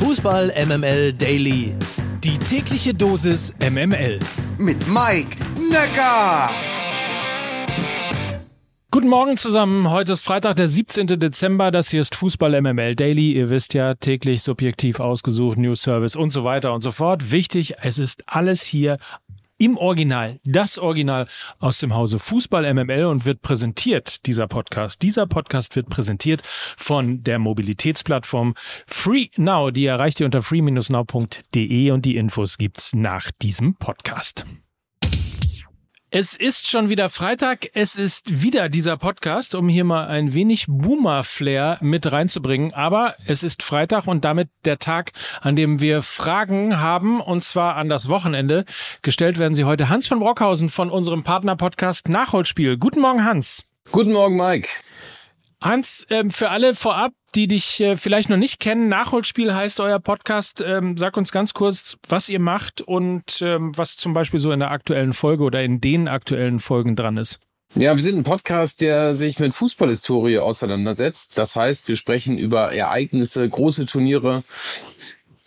Fußball MML Daily. Die tägliche Dosis MML. Mit Mike Necker. Guten Morgen zusammen. Heute ist Freitag, der 17. Dezember. Das hier ist Fußball MML Daily. Ihr wisst ja, täglich subjektiv ausgesucht, News Service und so weiter und so fort. Wichtig, es ist alles hier im Original, das Original aus dem Hause Fußball MML und wird präsentiert, dieser Podcast. Dieser Podcast wird präsentiert von der Mobilitätsplattform Free Now. Die erreicht ihr unter free-now.de und die Infos gibt's nach diesem Podcast. Es ist schon wieder Freitag. Es ist wieder dieser Podcast, um hier mal ein wenig Boomer-Flair mit reinzubringen. Aber es ist Freitag und damit der Tag, an dem wir Fragen haben, und zwar an das Wochenende. Gestellt werden sie heute Hans von Brockhausen von unserem Partner-Podcast Nachholspiel. Guten Morgen, Hans. Guten Morgen, Mike. Hans, ähm, für alle vorab, die dich äh, vielleicht noch nicht kennen, Nachholspiel heißt euer Podcast. Ähm, sag uns ganz kurz, was ihr macht und ähm, was zum Beispiel so in der aktuellen Folge oder in den aktuellen Folgen dran ist. Ja, wir sind ein Podcast, der sich mit Fußballhistorie auseinandersetzt. Das heißt, wir sprechen über Ereignisse, große Turniere,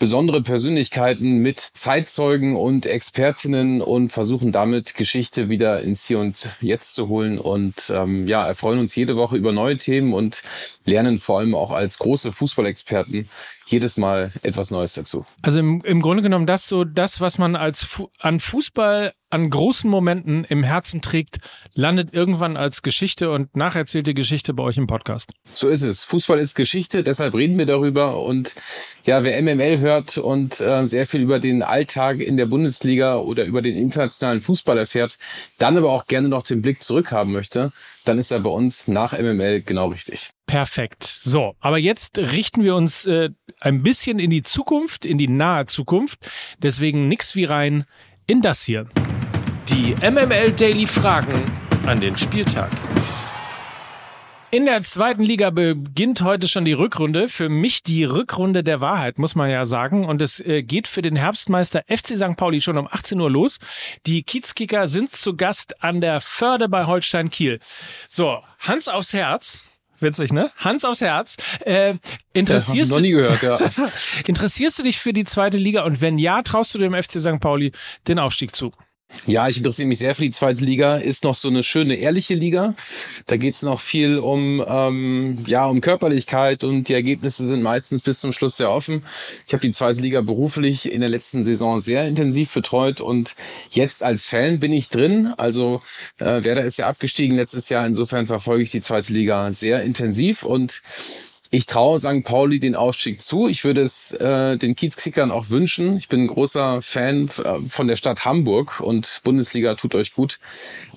besondere Persönlichkeiten mit Zeitzeugen und Expertinnen und versuchen damit Geschichte wieder ins Hier und Jetzt zu holen und ähm, ja, erfreuen uns jede Woche über neue Themen und lernen vor allem auch als große Fußballexperten jedes Mal etwas Neues dazu. Also im, im Grunde genommen das so, das, was man als Fu an Fußball an großen Momenten im Herzen trägt, landet irgendwann als Geschichte und nacherzählte Geschichte bei euch im Podcast. So ist es. Fußball ist Geschichte, deshalb reden wir darüber. Und ja, wer MML hört und äh, sehr viel über den Alltag in der Bundesliga oder über den internationalen Fußball erfährt, dann aber auch gerne noch den Blick zurückhaben möchte, dann ist er bei uns nach MML genau richtig. Perfekt. So, aber jetzt richten wir uns äh, ein bisschen in die Zukunft, in die nahe Zukunft. Deswegen nix wie rein in das hier. Die MML Daily Fragen an den Spieltag. In der zweiten Liga beginnt heute schon die Rückrunde. Für mich die Rückrunde der Wahrheit, muss man ja sagen. Und es äh, geht für den Herbstmeister FC St. Pauli schon um 18 Uhr los. Die Kiezkicker sind zu Gast an der Förde bei Holstein Kiel. So, Hans aufs Herz. Witzig, ne? Hans aufs Herz. Äh, interessierst, noch nie gehört, ja. interessierst du dich für die zweite Liga? Und wenn ja, traust du dem FC St. Pauli den Aufstieg zu? Ja, ich interessiere mich sehr für die zweite Liga. Ist noch so eine schöne, ehrliche Liga. Da geht's noch viel um, ähm, ja, um Körperlichkeit und die Ergebnisse sind meistens bis zum Schluss sehr offen. Ich habe die zweite Liga beruflich in der letzten Saison sehr intensiv betreut und jetzt als Fan bin ich drin. Also äh, Werder ist ja abgestiegen letztes Jahr. Insofern verfolge ich die zweite Liga sehr intensiv und ich traue St. Pauli den Aufstieg zu. Ich würde es äh, den Kiezkickern auch wünschen. Ich bin ein großer Fan äh, von der Stadt Hamburg und Bundesliga tut euch gut.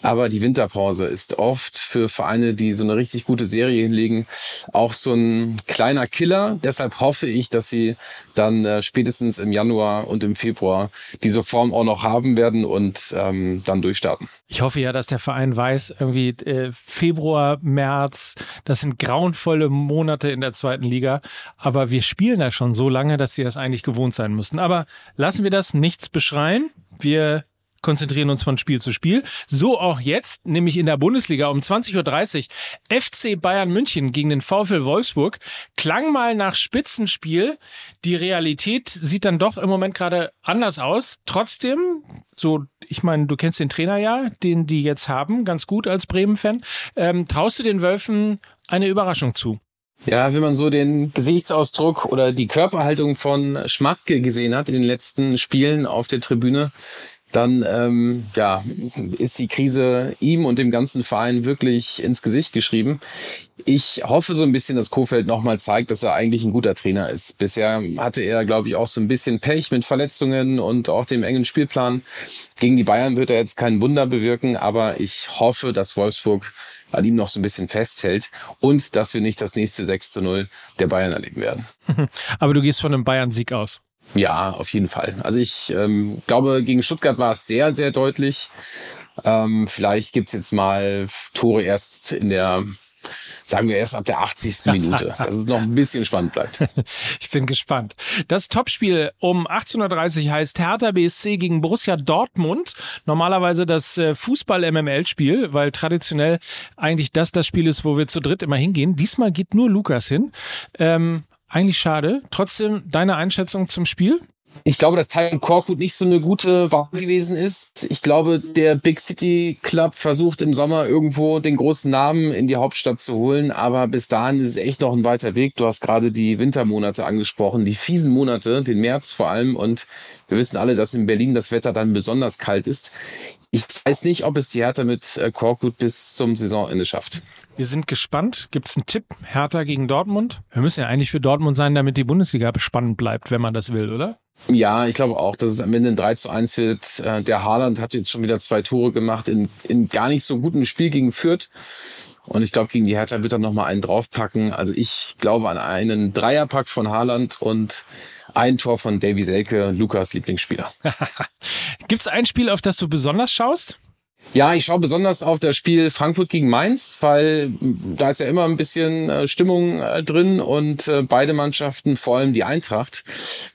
Aber die Winterpause ist oft für Vereine, die so eine richtig gute Serie hinlegen, auch so ein kleiner Killer. Deshalb hoffe ich, dass sie dann äh, spätestens im Januar und im Februar diese Form auch noch haben werden und ähm, dann durchstarten. Ich hoffe ja, dass der Verein weiß, irgendwie äh, Februar, März, das sind grauenvolle Monate in der zweiten Liga. Aber wir spielen da schon so lange, dass sie das eigentlich gewohnt sein müssten. Aber lassen wir das nichts beschreien. Wir konzentrieren uns von Spiel zu Spiel. So auch jetzt, nämlich in der Bundesliga um 20.30 Uhr. FC Bayern München gegen den VfL Wolfsburg. Klang mal nach Spitzenspiel. Die Realität sieht dann doch im Moment gerade anders aus. Trotzdem, so, ich meine, du kennst den Trainer ja, den die jetzt haben, ganz gut als Bremen-Fan. Ähm, traust du den Wölfen eine Überraschung zu? Ja, wenn man so den Gesichtsausdruck oder die Körperhaltung von Schmatke gesehen hat in den letzten Spielen auf der Tribüne, dann ähm, ja, ist die Krise ihm und dem ganzen Verein wirklich ins Gesicht geschrieben. Ich hoffe so ein bisschen, dass Kofeld nochmal zeigt, dass er eigentlich ein guter Trainer ist. Bisher hatte er, glaube ich, auch so ein bisschen Pech mit Verletzungen und auch dem engen Spielplan. Gegen die Bayern wird er jetzt kein Wunder bewirken, aber ich hoffe, dass Wolfsburg an ihm noch so ein bisschen festhält und dass wir nicht das nächste 6 zu 0 der Bayern erleben werden. Aber du gehst von einem Bayern-Sieg aus. Ja, auf jeden Fall. Also ich ähm, glaube, gegen Stuttgart war es sehr, sehr deutlich. Ähm, vielleicht gibt's jetzt mal Tore erst in der sagen wir erst ab der 80. Minute, dass es noch ein bisschen spannend bleibt. Ich bin gespannt. Das Topspiel um 18.30 Uhr heißt Hertha BSC gegen Borussia Dortmund. Normalerweise das äh, Fußball-MML-Spiel, weil traditionell eigentlich das das Spiel ist, wo wir zu dritt immer hingehen. Diesmal geht nur Lukas hin. Ähm, Eigentlich schade. Trotzdem deine Einschätzung zum Spiel? Ich glaube, dass Tyron Korkut nicht so eine gute Wahl gewesen ist. Ich glaube, der Big City Club versucht im Sommer irgendwo den großen Namen in die Hauptstadt zu holen, aber bis dahin ist es echt noch ein weiter Weg. Du hast gerade die Wintermonate angesprochen, die fiesen Monate, den März vor allem und wir wissen alle, dass in Berlin das Wetter dann besonders kalt ist. Ich weiß nicht, ob es die Hertha mit äh, Korkut bis zum Saisonende schafft. Wir sind gespannt. Gibt es einen Tipp? Hertha gegen Dortmund? Wir müssen ja eigentlich für Dortmund sein, damit die Bundesliga spannend bleibt, wenn man das will, oder? Ja, ich glaube auch, dass es am Ende ein 3 zu 1 wird. Äh, der Haaland hat jetzt schon wieder zwei Tore gemacht in, in gar nicht so gutem Spiel gegen Fürth. Und ich glaube, gegen die Hertha wird er nochmal einen draufpacken. Also ich glaube an einen Dreierpack von Haaland und ein Tor von Davy Selke, Lukas Lieblingsspieler. Gibt es ein Spiel, auf das du besonders schaust? Ja, ich schaue besonders auf das Spiel Frankfurt gegen Mainz, weil da ist ja immer ein bisschen äh, Stimmung äh, drin und äh, beide Mannschaften, vor allem die Eintracht,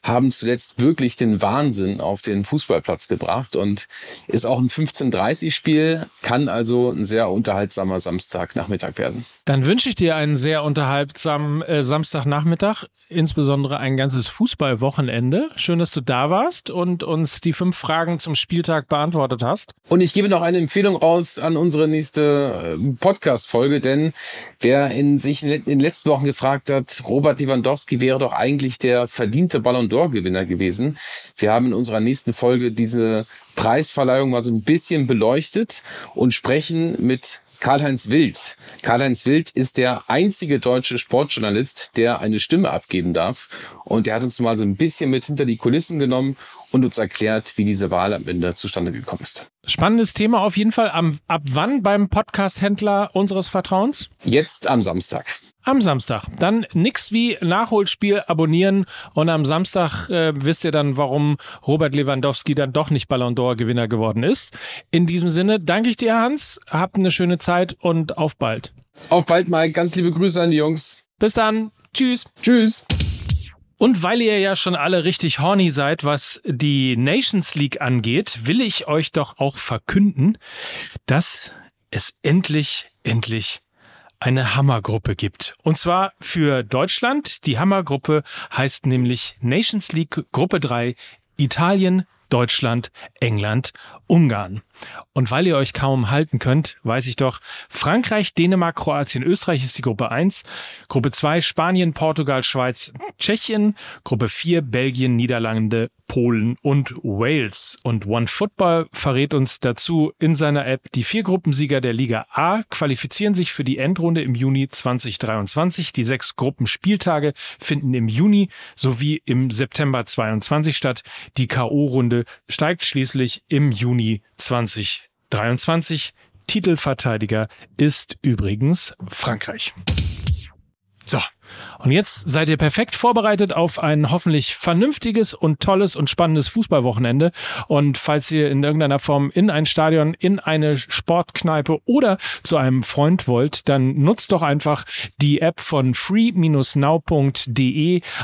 haben zuletzt wirklich den Wahnsinn auf den Fußballplatz gebracht und ist auch ein 15:30 Spiel, kann also ein sehr unterhaltsamer Samstagnachmittag werden. Dann wünsche ich dir einen sehr unterhaltsamen äh, Samstagnachmittag, insbesondere ein ganzes Fußballwochenende. Schön, dass du da warst und uns die fünf Fragen zum Spieltag beantwortet hast. Und ich gebe noch eine Empfehlung raus an unsere nächste äh, Podcast-Folge, denn wer in sich in den letzten Wochen gefragt hat, Robert Lewandowski wäre doch eigentlich der verdiente Ballon d'Or-Gewinner gewesen. Wir haben in unserer nächsten Folge diese Preisverleihung mal so ein bisschen beleuchtet und sprechen mit Karl-Heinz Wild. Karl-Heinz Wild ist der einzige deutsche Sportjournalist, der eine Stimme abgeben darf. Und der hat uns mal so ein bisschen mit hinter die Kulissen genommen und uns erklärt, wie diese Wahl am Ende zustande gekommen ist. Spannendes Thema auf jeden Fall. Ab wann beim Podcast-Händler unseres Vertrauens? Jetzt am Samstag. Am Samstag. Dann nix wie Nachholspiel abonnieren und am Samstag äh, wisst ihr dann, warum Robert Lewandowski dann doch nicht Ballon d'Or Gewinner geworden ist. In diesem Sinne danke ich dir, Hans. Habt eine schöne Zeit und auf bald. Auf bald, Mike. Ganz liebe Grüße an die Jungs. Bis dann. Tschüss. Tschüss. Und weil ihr ja schon alle richtig horny seid, was die Nations League angeht, will ich euch doch auch verkünden, dass es endlich, endlich eine Hammergruppe gibt. Und zwar für Deutschland. Die Hammergruppe heißt nämlich Nations League Gruppe 3 Italien, Deutschland, England, Ungarn. Und weil ihr euch kaum halten könnt, weiß ich doch, Frankreich, Dänemark, Kroatien, Österreich ist die Gruppe 1, Gruppe 2 Spanien, Portugal, Schweiz, Tschechien, Gruppe 4 Belgien, Niederlande, Polen und Wales. Und OneFootball verrät uns dazu in seiner App, die vier Gruppensieger der Liga A qualifizieren sich für die Endrunde im Juni 2023. Die sechs Gruppenspieltage finden im Juni sowie im September 22 statt. Die K.O.-Runde steigt schließlich im Juni 2023. Titelverteidiger ist übrigens Frankreich. So, und jetzt seid ihr perfekt vorbereitet auf ein hoffentlich vernünftiges und tolles und spannendes Fußballwochenende. Und falls ihr in irgendeiner Form in ein Stadion, in eine Sportkneipe oder zu einem Freund wollt, dann nutzt doch einfach die App von free-now.de,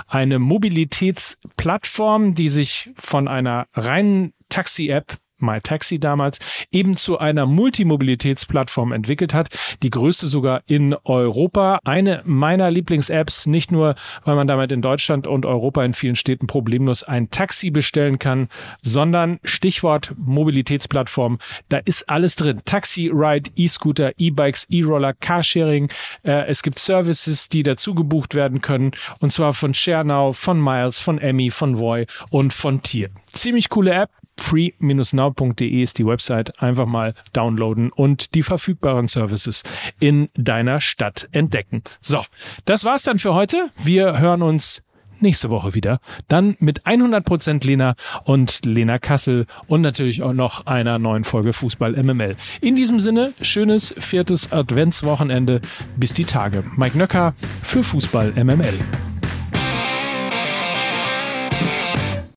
eine Mobilitätsplattform, die sich von einer reinen Taxi-App MyTaxi damals, eben zu einer Multimobilitätsplattform entwickelt hat, die größte sogar in Europa. Eine meiner Lieblings-Apps, nicht nur, weil man damit in Deutschland und Europa in vielen Städten problemlos ein Taxi bestellen kann, sondern Stichwort Mobilitätsplattform, da ist alles drin. Taxi, Ride, E-Scooter, E-Bikes, E-Roller, Carsharing. Äh, es gibt Services, die dazu gebucht werden können, und zwar von ShareNow, von Miles, von Emmy, von Voy und von Tier. Ziemlich coole App, free-now.de ist die Website. Einfach mal downloaden und die verfügbaren Services in deiner Stadt entdecken. So, das war's dann für heute. Wir hören uns nächste Woche wieder. Dann mit 100% Lena und Lena Kassel und natürlich auch noch einer neuen Folge Fußball MML. In diesem Sinne, schönes viertes Adventswochenende. Bis die Tage. Mike Nöcker für Fußball MML.